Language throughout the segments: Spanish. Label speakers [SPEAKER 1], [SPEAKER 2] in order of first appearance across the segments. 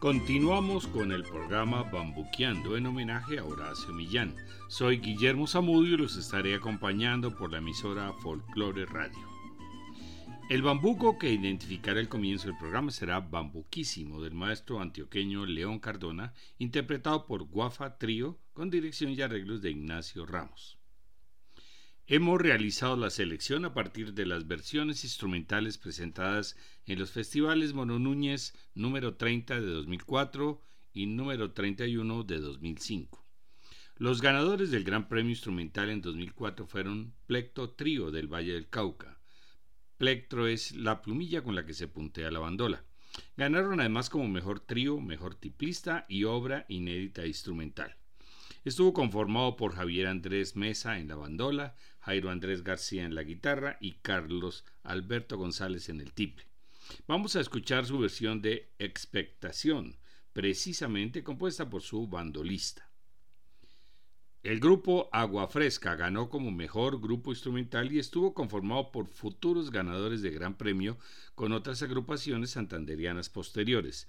[SPEAKER 1] Continuamos con el programa Bambuqueando en homenaje a Horacio Millán. Soy Guillermo Zamudio y los estaré acompañando por la emisora Folklore Radio. El bambuco que identificará el comienzo del programa será Bambuquísimo del maestro antioqueño León Cardona, interpretado por Guafa Trío con dirección y arreglos de Ignacio Ramos. Hemos realizado la selección a partir de las versiones instrumentales presentadas en los festivales Mono Núñez número 30 de 2004 y número 31 de 2005. Los ganadores del Gran Premio Instrumental en 2004 fueron Plecto Trío del Valle del Cauca. Plectro es la plumilla con la que se puntea la bandola. Ganaron además como mejor trío, mejor tiplista y obra inédita instrumental. Estuvo conformado por Javier Andrés Mesa en la bandola, Jairo Andrés García en la guitarra y Carlos Alberto González en el tiple. Vamos a escuchar su versión de Expectación, precisamente compuesta por su bandolista. El grupo Agua Fresca ganó como mejor grupo instrumental y estuvo conformado por futuros ganadores de Gran Premio con otras agrupaciones santanderianas posteriores.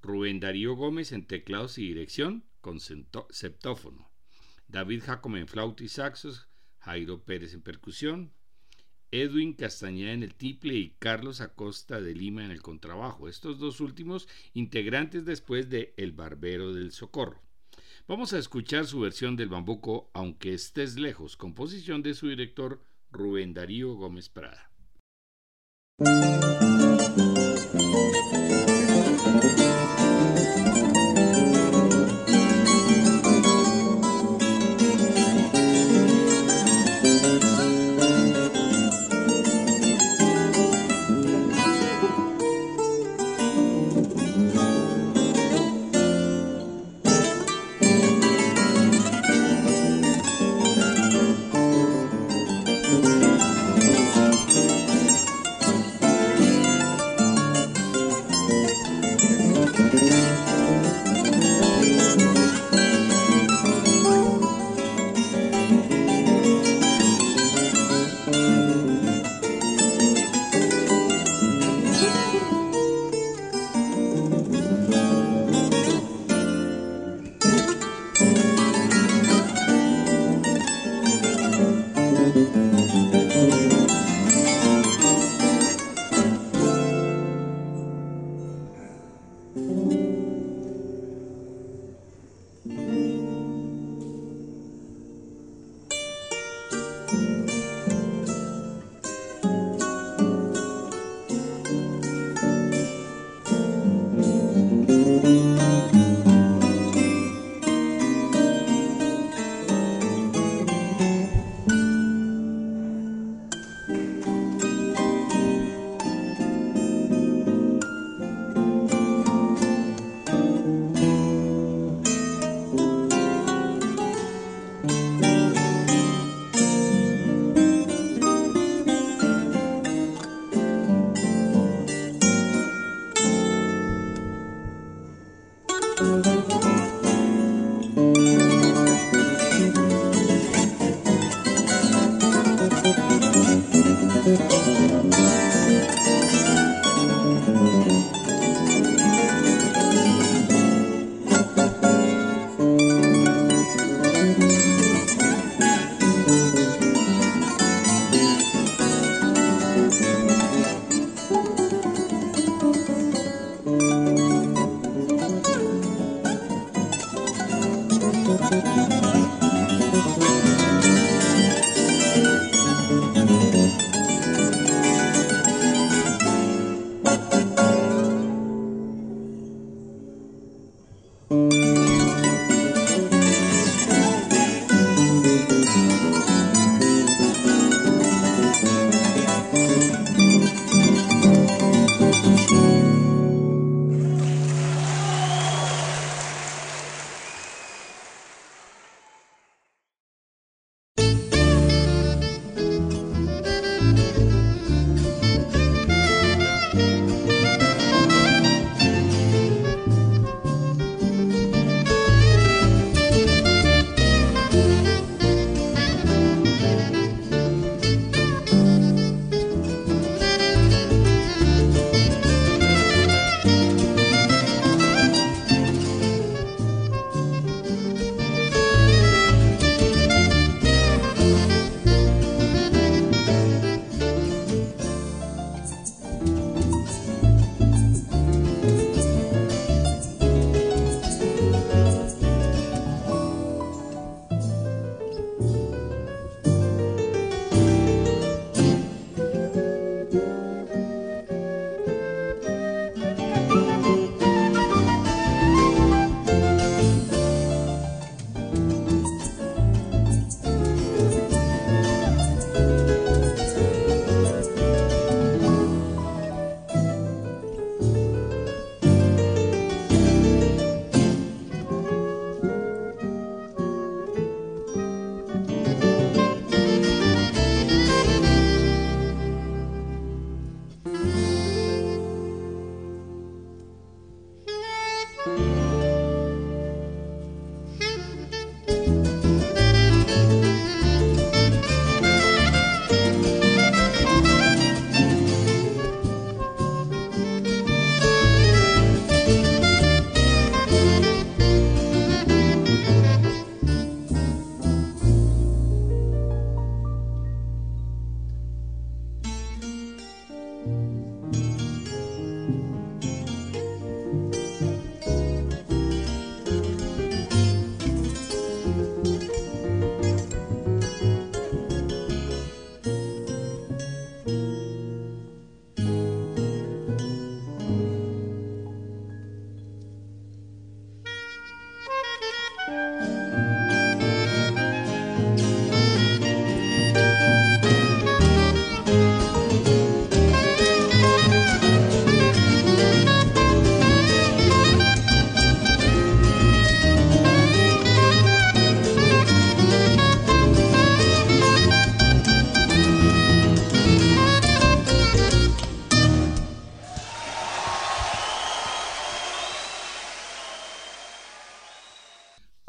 [SPEAKER 1] Rubén Darío Gómez en teclados y dirección con septófono. David Jacome en flauta y saxos, Jairo Pérez en percusión, Edwin Castañeda en el tiple y Carlos Acosta de Lima en el contrabajo, estos dos últimos integrantes después de El Barbero del Socorro. Vamos a escuchar su versión del bambuco Aunque estés lejos, composición de su director Rubén Darío Gómez Prada.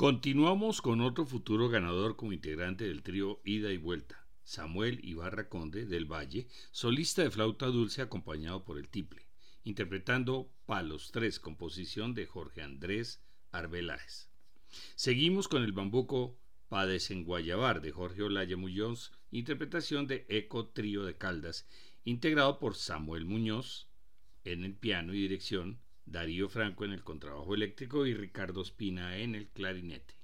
[SPEAKER 1] Continuamos con otro futuro ganador como integrante del trío Ida y Vuelta, Samuel Ibarra Conde del Valle, solista de flauta dulce acompañado por el tiple, interpretando Palos 3, composición de Jorge Andrés Arbeláez. Seguimos con el bambuco Pa Guayabar de Jorge Olaya Muñoz, interpretación de Eco Trío de Caldas, integrado por Samuel Muñoz en el piano y dirección, Darío Franco en el contrabajo eléctrico y Ricardo Espina en el clarinete.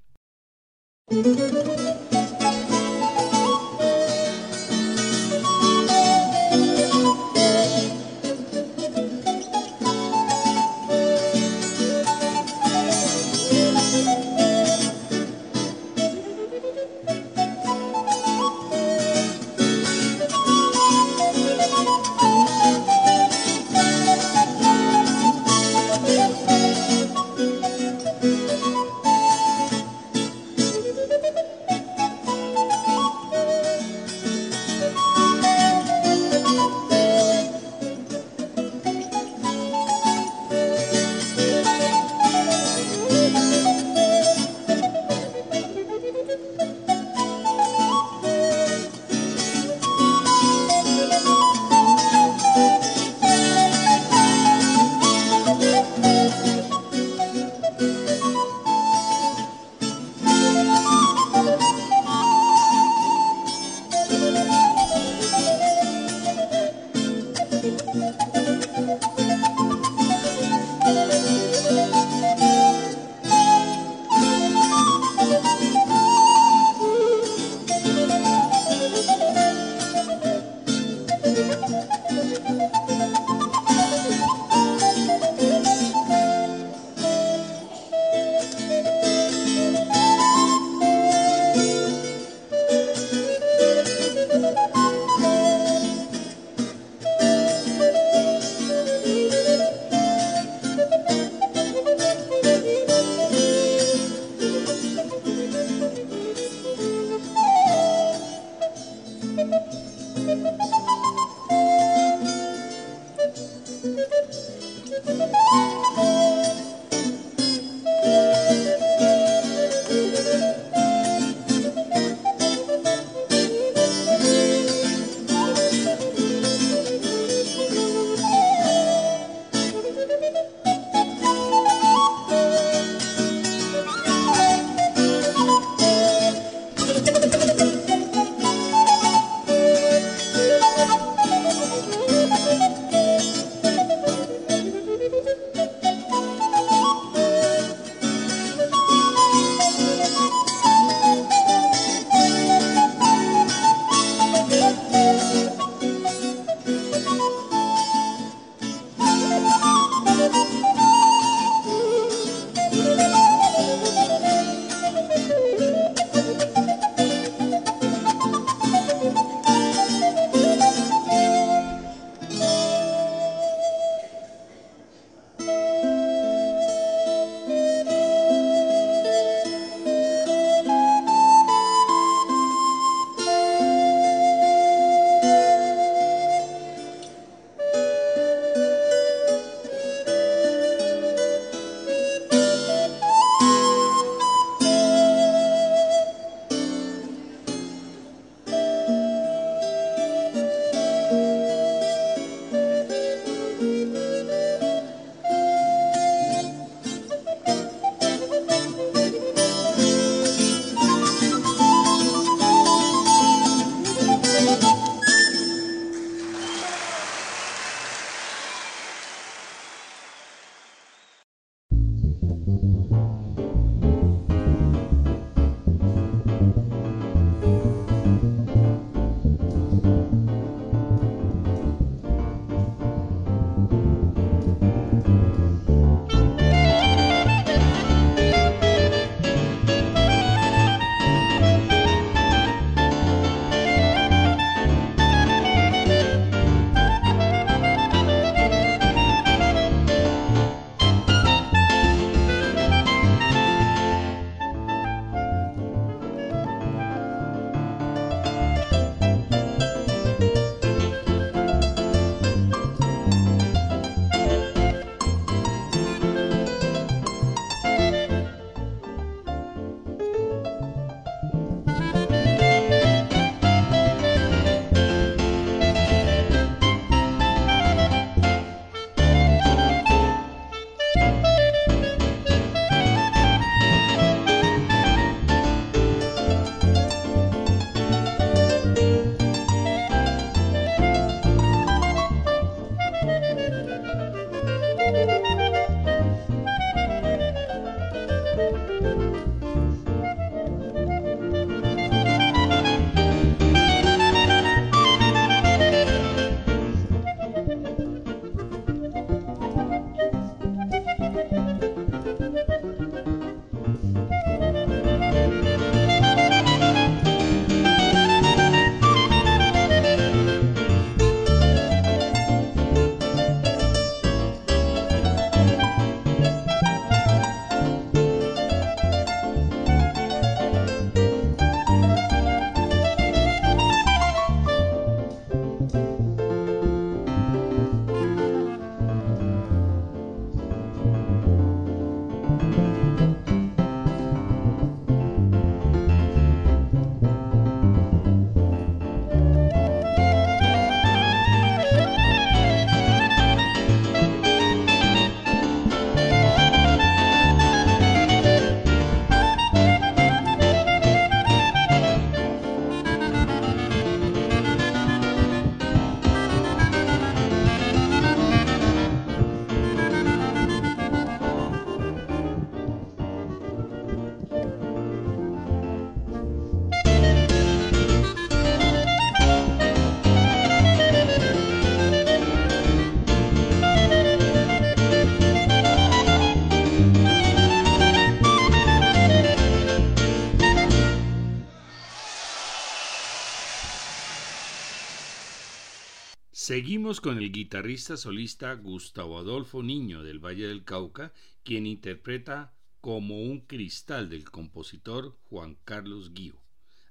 [SPEAKER 1] Seguimos con el guitarrista solista Gustavo Adolfo Niño del Valle del Cauca, quien interpreta como un cristal del compositor Juan Carlos Guío.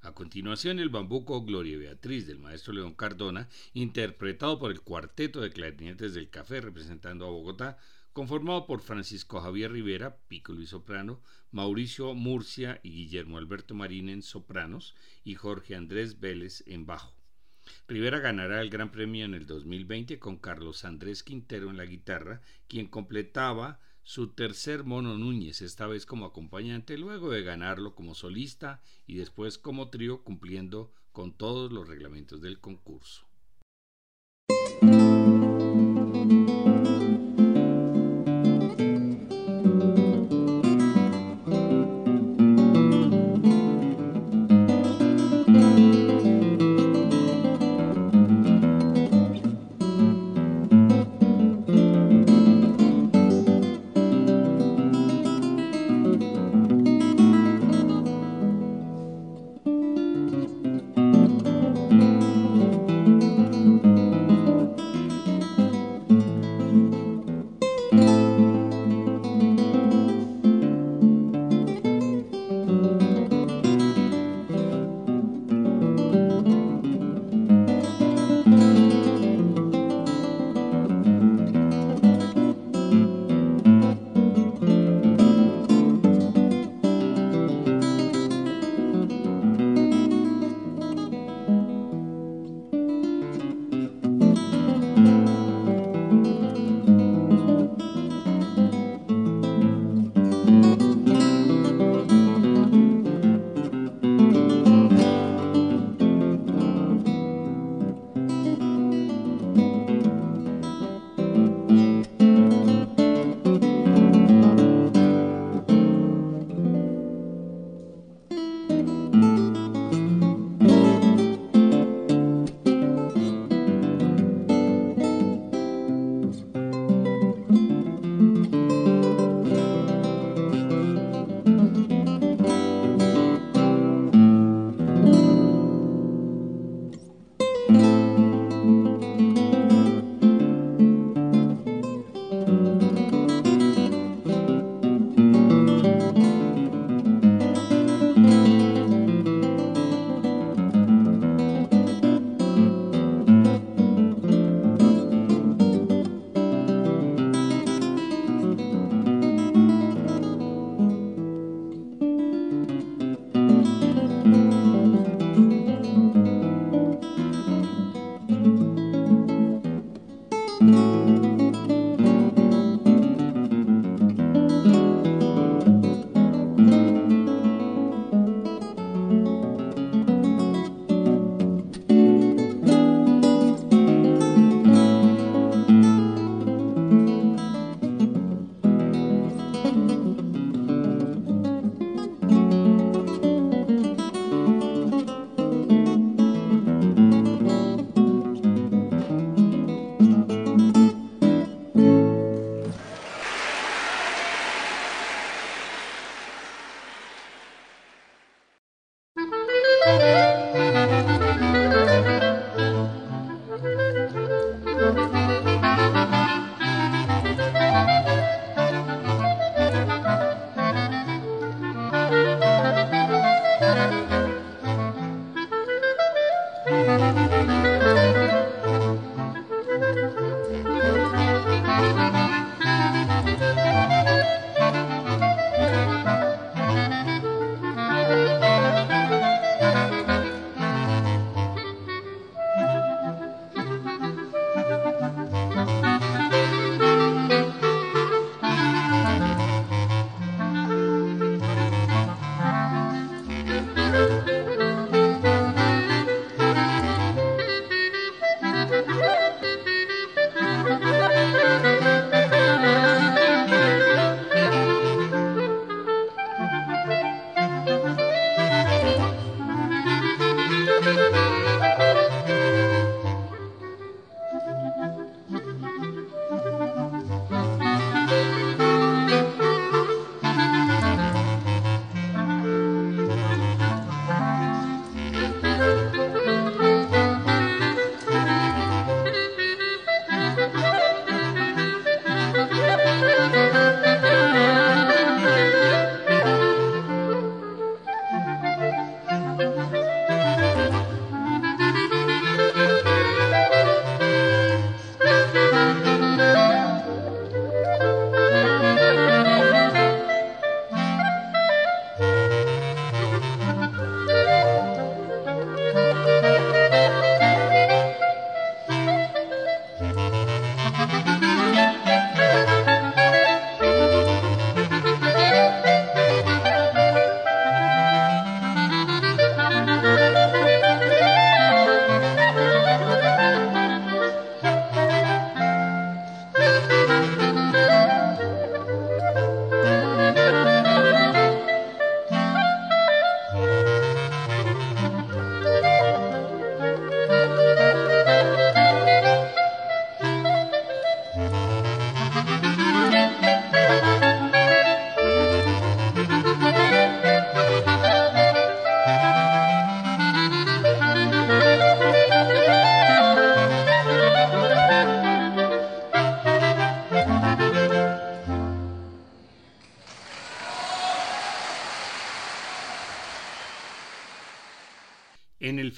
[SPEAKER 1] A continuación, el bambuco Gloria Beatriz del maestro León Cardona, interpretado por el cuarteto de clarinetes del Café representando a Bogotá, conformado por Francisco Javier Rivera, piccolo y soprano, Mauricio Murcia y Guillermo Alberto Marín en sopranos y Jorge Andrés Vélez en bajo. Rivera ganará el Gran Premio en el 2020 con Carlos Andrés Quintero en la guitarra, quien completaba su tercer mono Núñez, esta vez como acompañante, luego de ganarlo como solista y después como trío cumpliendo con todos los reglamentos del concurso.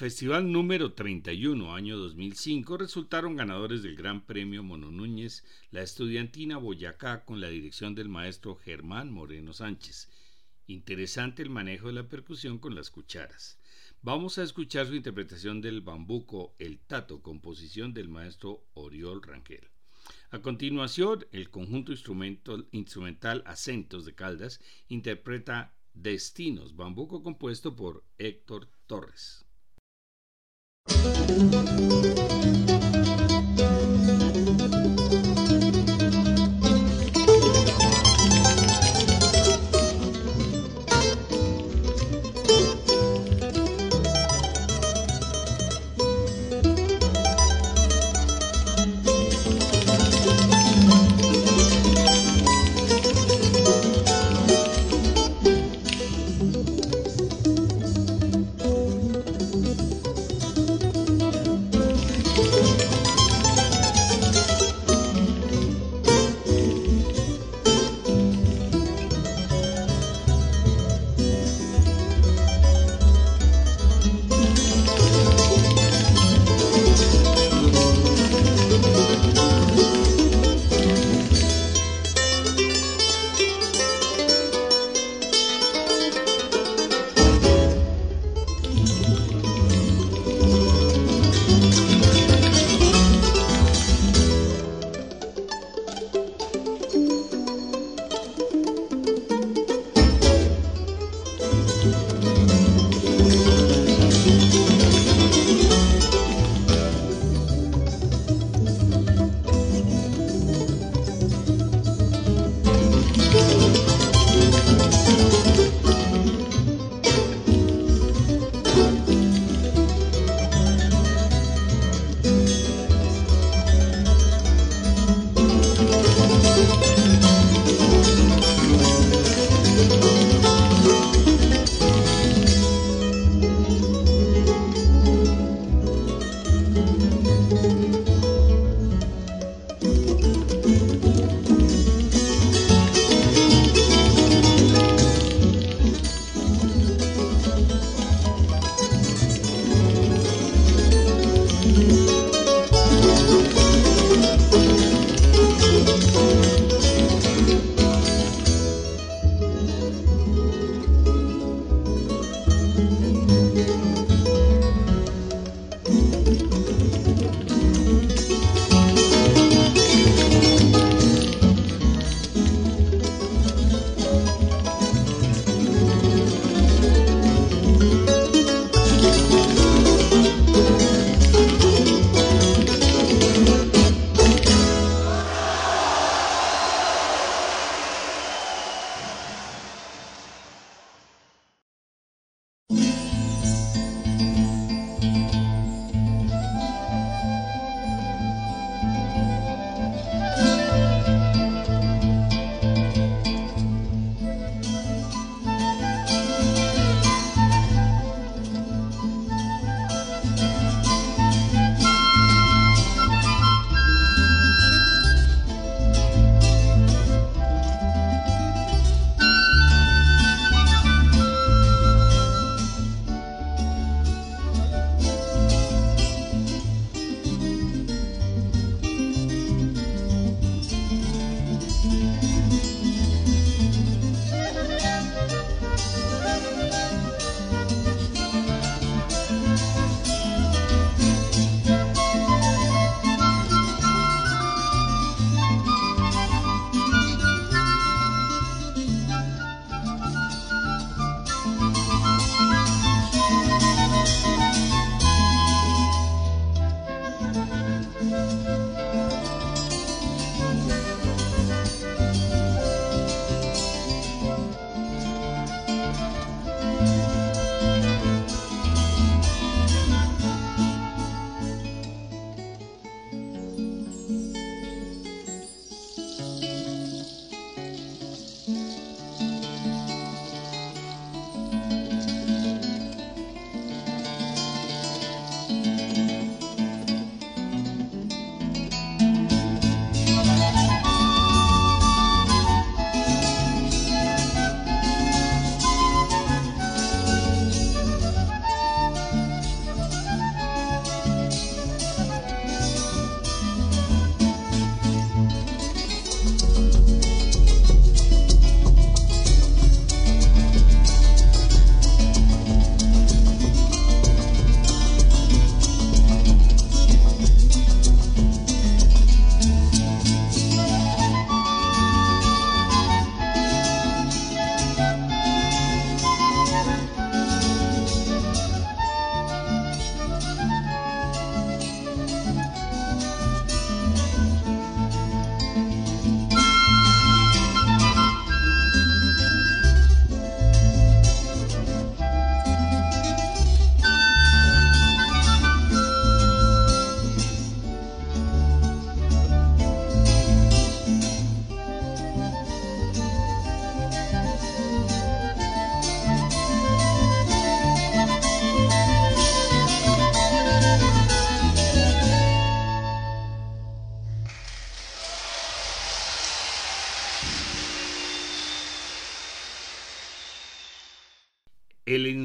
[SPEAKER 1] Festival número 31, año 2005, resultaron ganadores del Gran Premio Mono Núñez la estudiantina Boyacá con la dirección del maestro Germán Moreno Sánchez. Interesante el manejo de la percusión con las cucharas. Vamos a escuchar su interpretación del bambuco El Tato, composición del maestro Oriol Rangel. A continuación, el conjunto instrumental Acentos de Caldas interpreta Destinos, bambuco compuesto por Héctor Torres. El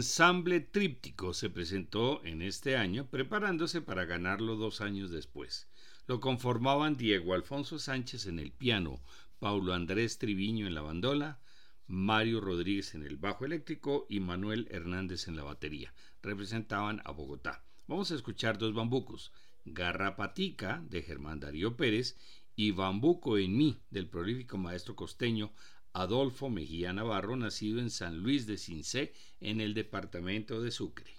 [SPEAKER 1] ensamble tríptico se presentó en este año preparándose para ganarlo dos años después. Lo conformaban Diego Alfonso Sánchez en el piano, Paulo Andrés Triviño en la bandola, Mario Rodríguez en el bajo eléctrico y Manuel Hernández en la batería. Representaban a Bogotá. Vamos a escuchar dos bambucos, Garrapatica de Germán Darío Pérez y Bambuco en mí del prolífico maestro costeño Adolfo Mejía Navarro, nacido en San Luis de Cincé, en el departamento de Sucre.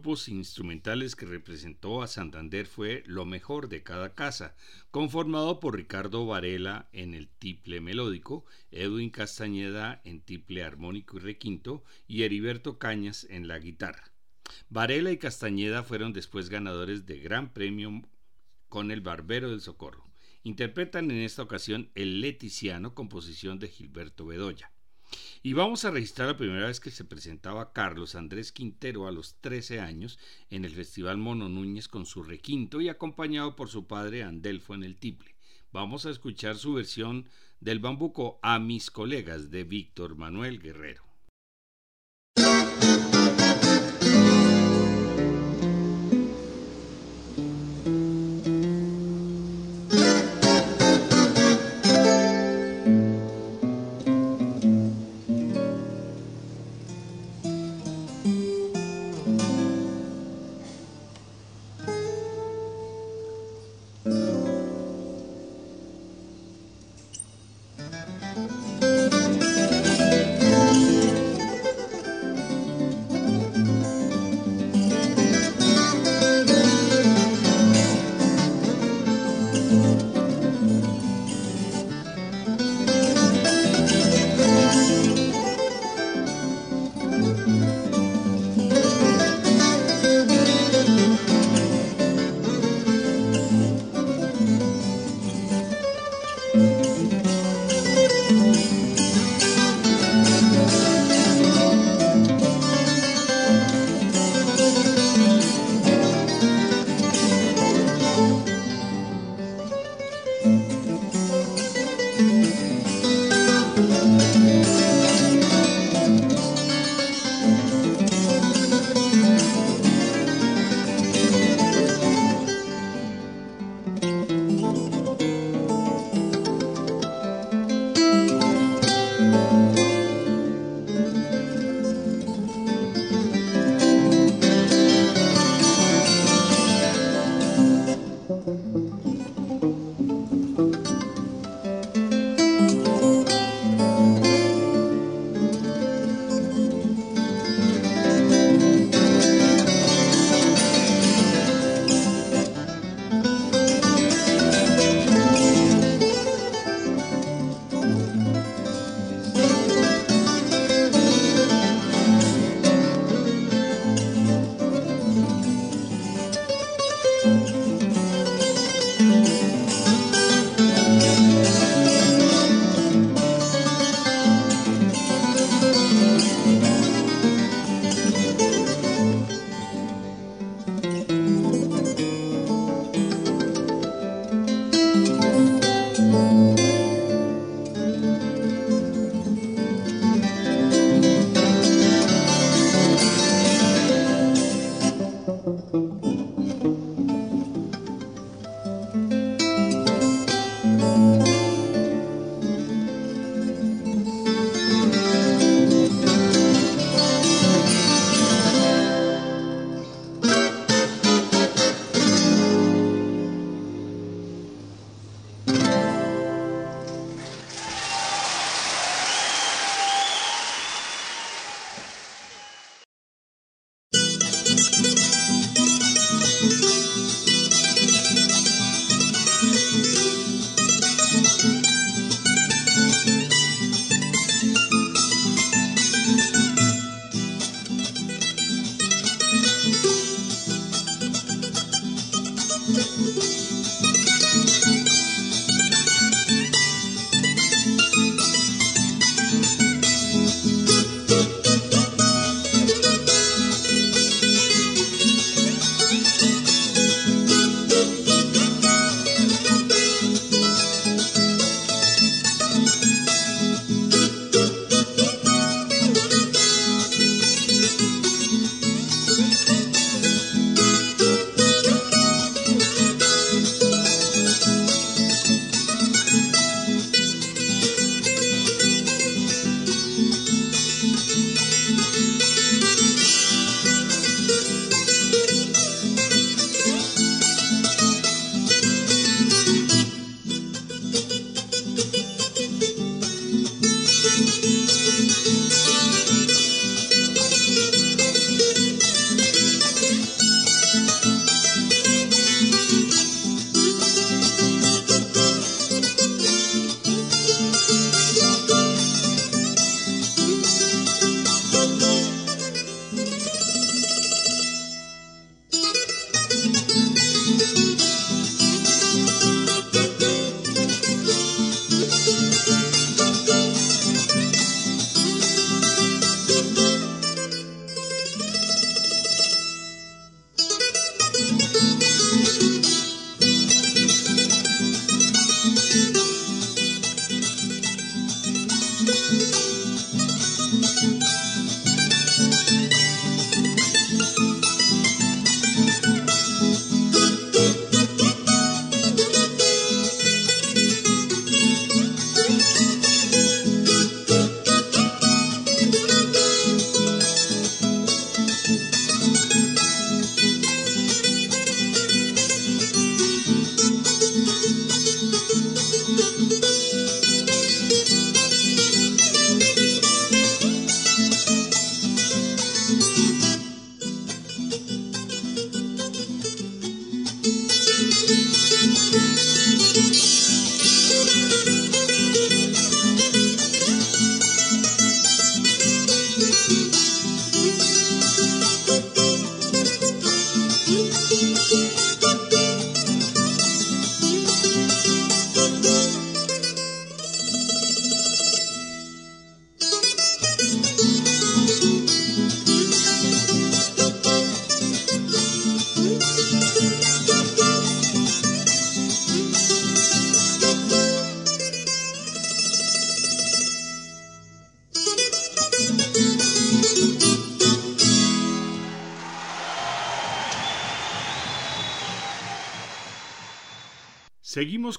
[SPEAKER 1] Grupos instrumentales que representó a Santander fue Lo Mejor de Cada Casa, conformado por Ricardo Varela en el tiple melódico, Edwin Castañeda en tiple armónico y requinto y Heriberto Cañas en la guitarra. Varela y Castañeda fueron después ganadores de gran premio con el Barbero del Socorro. Interpretan en esta ocasión El Leticiano, composición de Gilberto Bedoya. Y vamos a registrar la primera vez que se presentaba Carlos Andrés Quintero a los 13 años en el Festival Mono Núñez con su requinto y acompañado por su padre Andelfo en el tiple. Vamos a escuchar su versión del bambuco a mis colegas de Víctor Manuel Guerrero.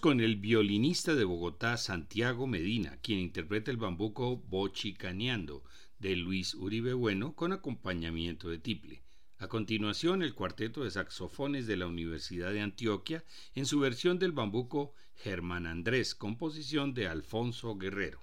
[SPEAKER 1] Con el violinista de Bogotá, Santiago Medina, quien interpreta el bambuco Bochicaneando de Luis Uribe Bueno con acompañamiento de tiple. A continuación, el cuarteto de saxofones de la Universidad de Antioquia en su versión del bambuco Germán Andrés, composición de Alfonso Guerrero.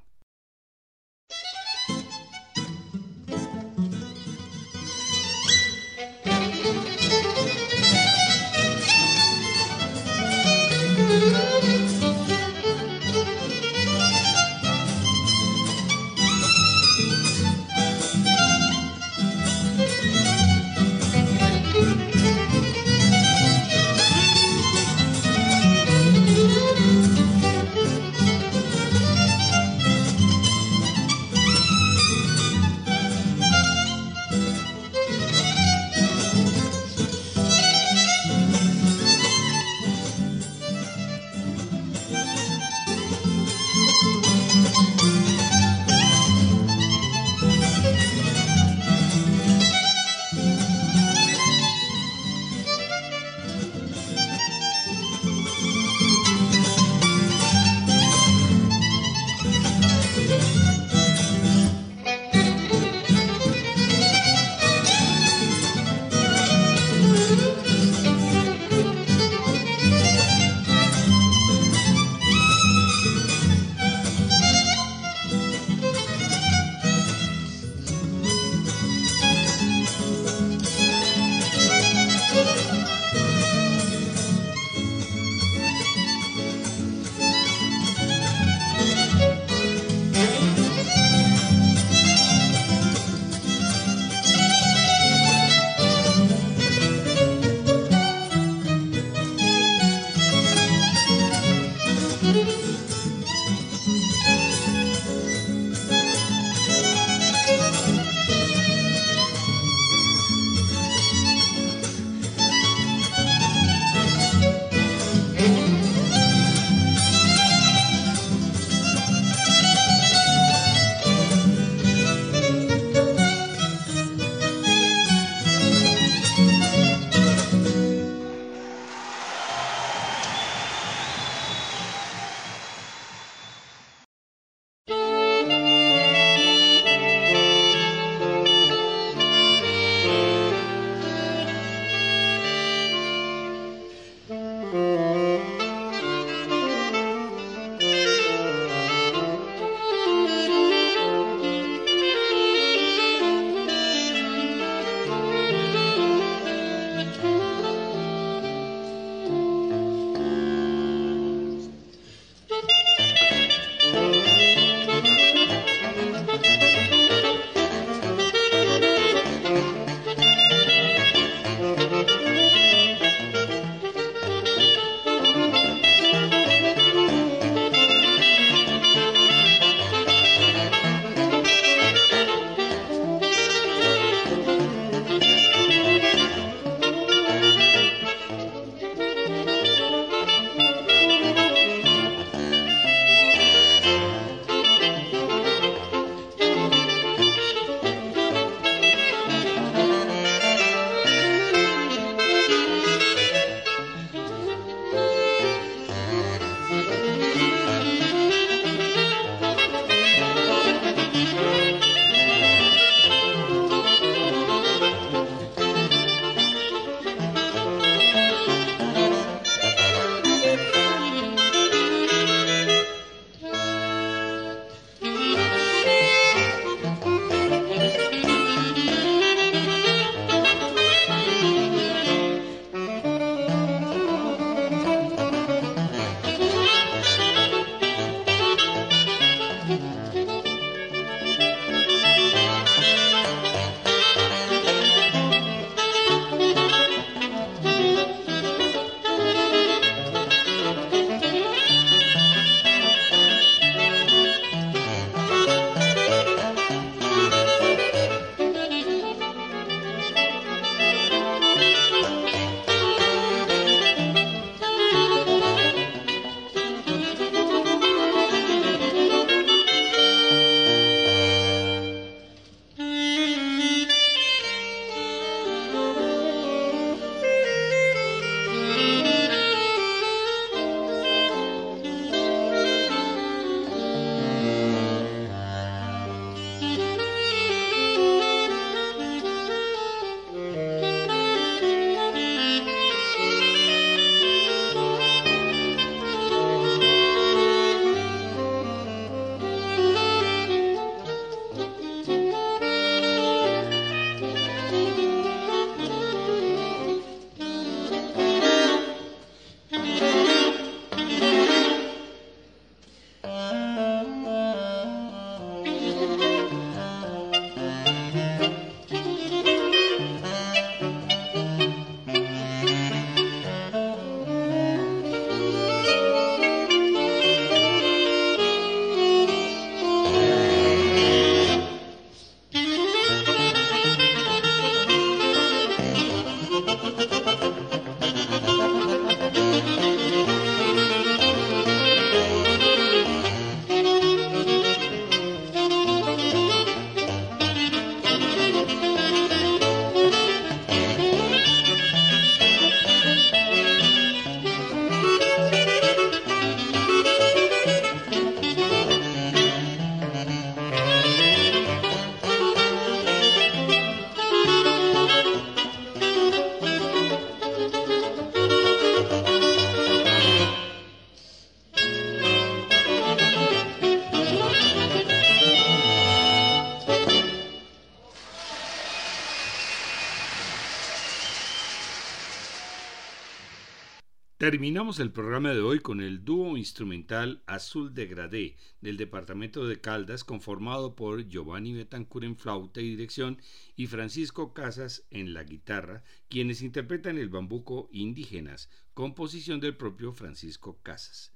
[SPEAKER 1] Terminamos el programa de hoy con el dúo instrumental Azul de Gradé del departamento de Caldas conformado por Giovanni Betancourt en flauta y dirección y Francisco Casas en la guitarra, quienes interpretan el bambuco Indígenas, composición del propio Francisco Casas.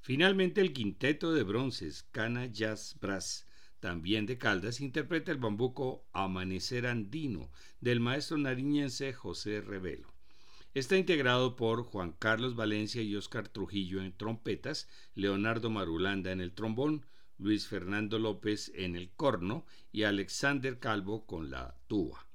[SPEAKER 1] Finalmente el quinteto de bronces Cana Jazz Brass también de Caldas, interpreta el bambuco Amanecer Andino del maestro nariñense José Revelo. Está integrado por Juan Carlos Valencia y Oscar Trujillo en trompetas, Leonardo Marulanda en el trombón, Luis Fernando López en el corno y Alexander Calvo con la tuba.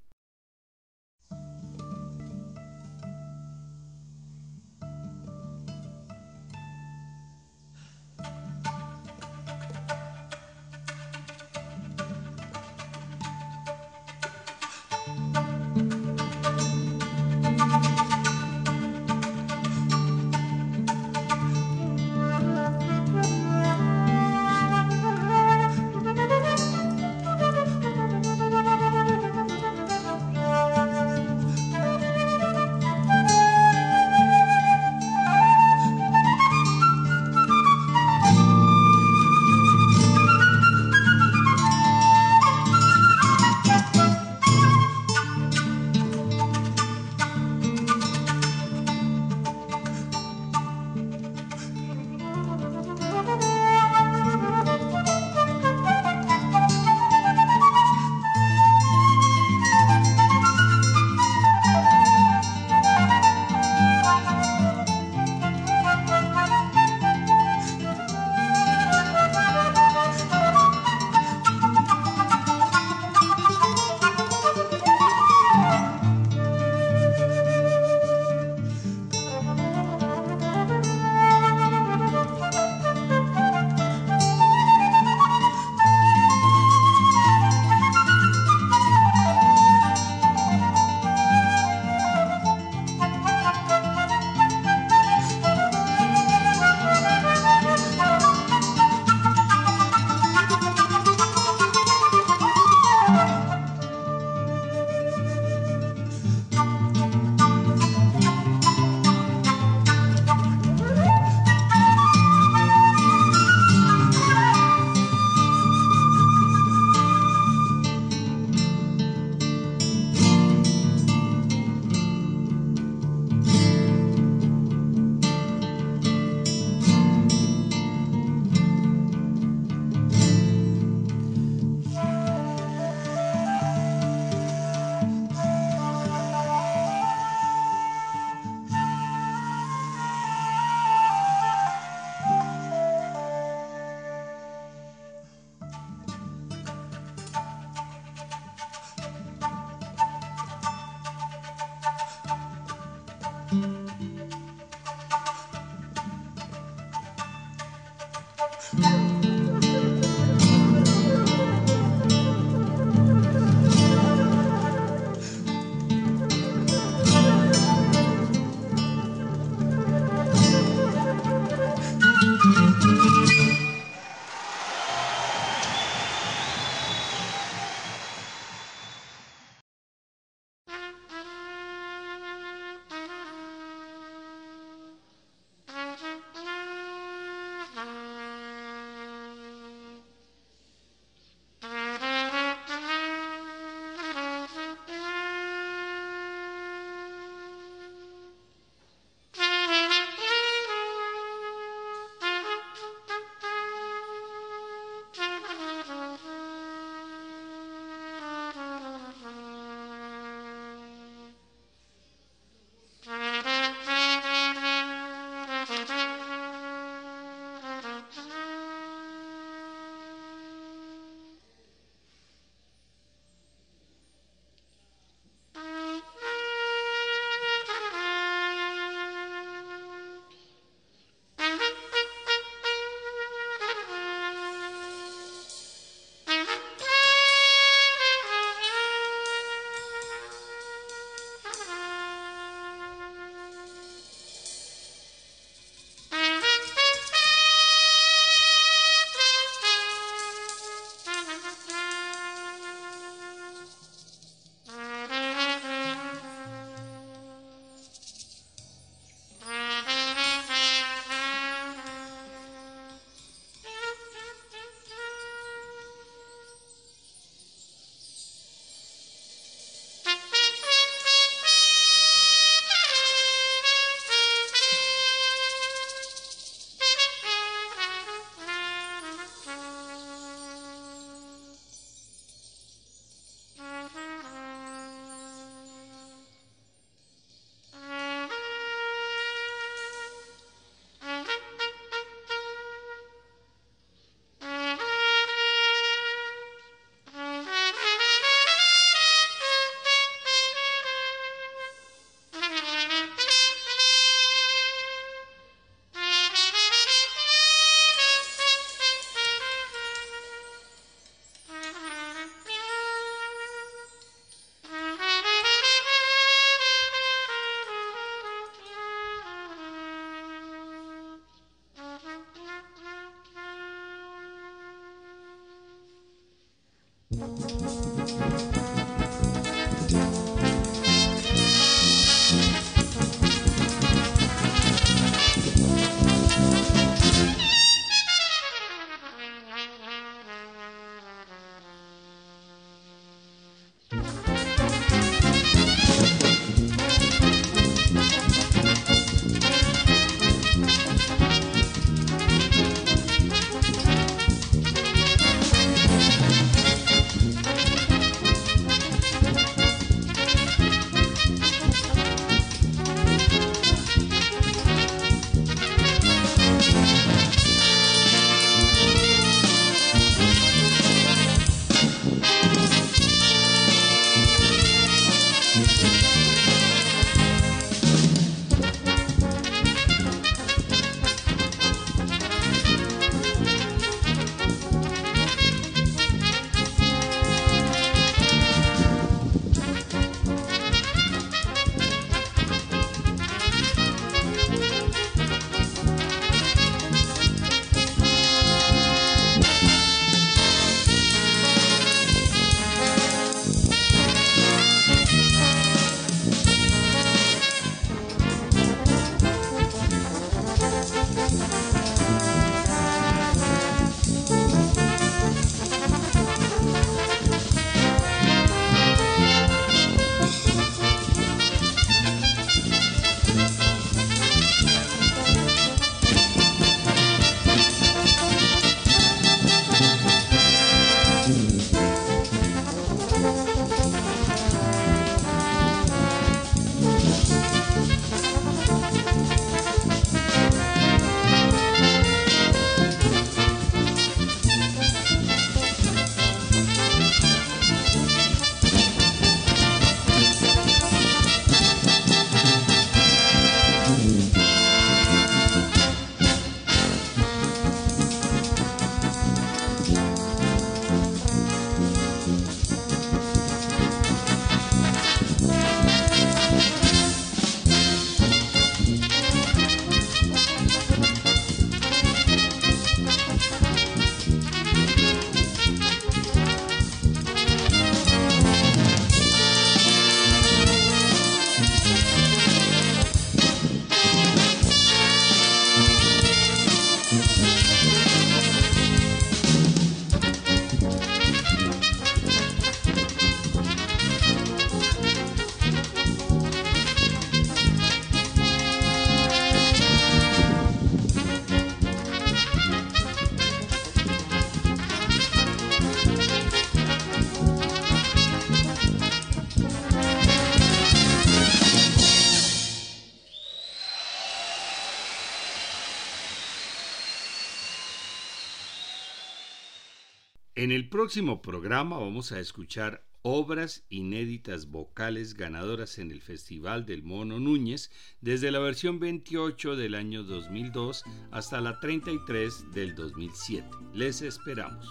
[SPEAKER 1] En el próximo programa vamos a escuchar obras inéditas vocales ganadoras en el Festival del Mono Núñez desde la versión 28 del año 2002 hasta la 33 del 2007. Les esperamos.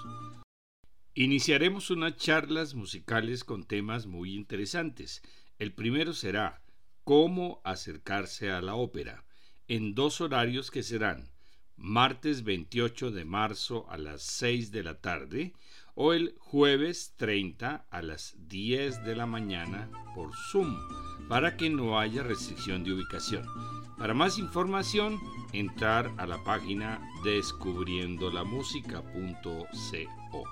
[SPEAKER 1] Iniciaremos unas charlas musicales con temas muy interesantes. El primero será Cómo acercarse a la ópera, en dos horarios que serán martes 28 de marzo a las 6 de la tarde o el jueves 30 a las 10 de la mañana por Zoom para que no haya restricción de ubicación. Para más información, entrar a la página descubriendolamusica.co.